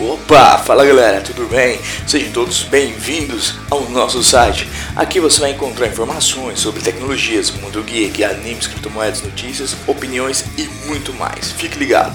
Opa, fala galera, tudo bem? Sejam todos bem-vindos ao nosso site. Aqui você vai encontrar informações sobre tecnologias, mundo geek, animes, criptomoedas, notícias, opiniões e muito mais. Fique ligado.